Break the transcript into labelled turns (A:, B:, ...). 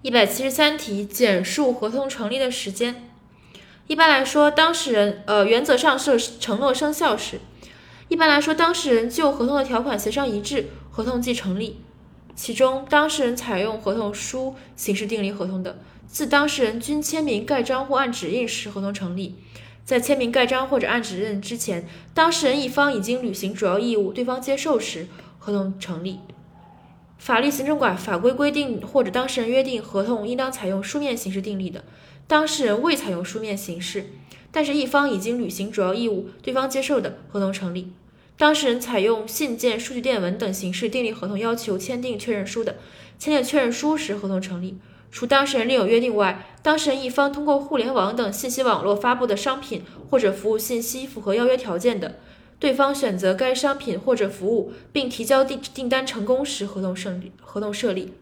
A: 一百七十三题，简述合同成立的时间。一般来说，当事人呃原则上是承诺生效时。一般来说，当事人就合同的条款协商一致，合同即成立。其中，当事人采用合同书形式订立合同的，自当事人均签名盖章或按指印时，合同成立。在签名盖章或者按指印之前，当事人一方已经履行主要义务，对方接受时，合同成立。法律、行政管法规规定或者当事人约定合同应当采用书面形式订立的，当事人未采用书面形式，但是一方已经履行主要义务，对方接受的，合同成立。当事人采用信件、数据电文等形式订立合同，要求签订确认书的，签订确认书时，合同成立。除当事人另有约定外，当事人一方通过互联网等信息网络发布的商品或者服务信息符合邀约条件的。对方选择该商品或者服务，并提交订订单成功时，合同胜利，合同设立。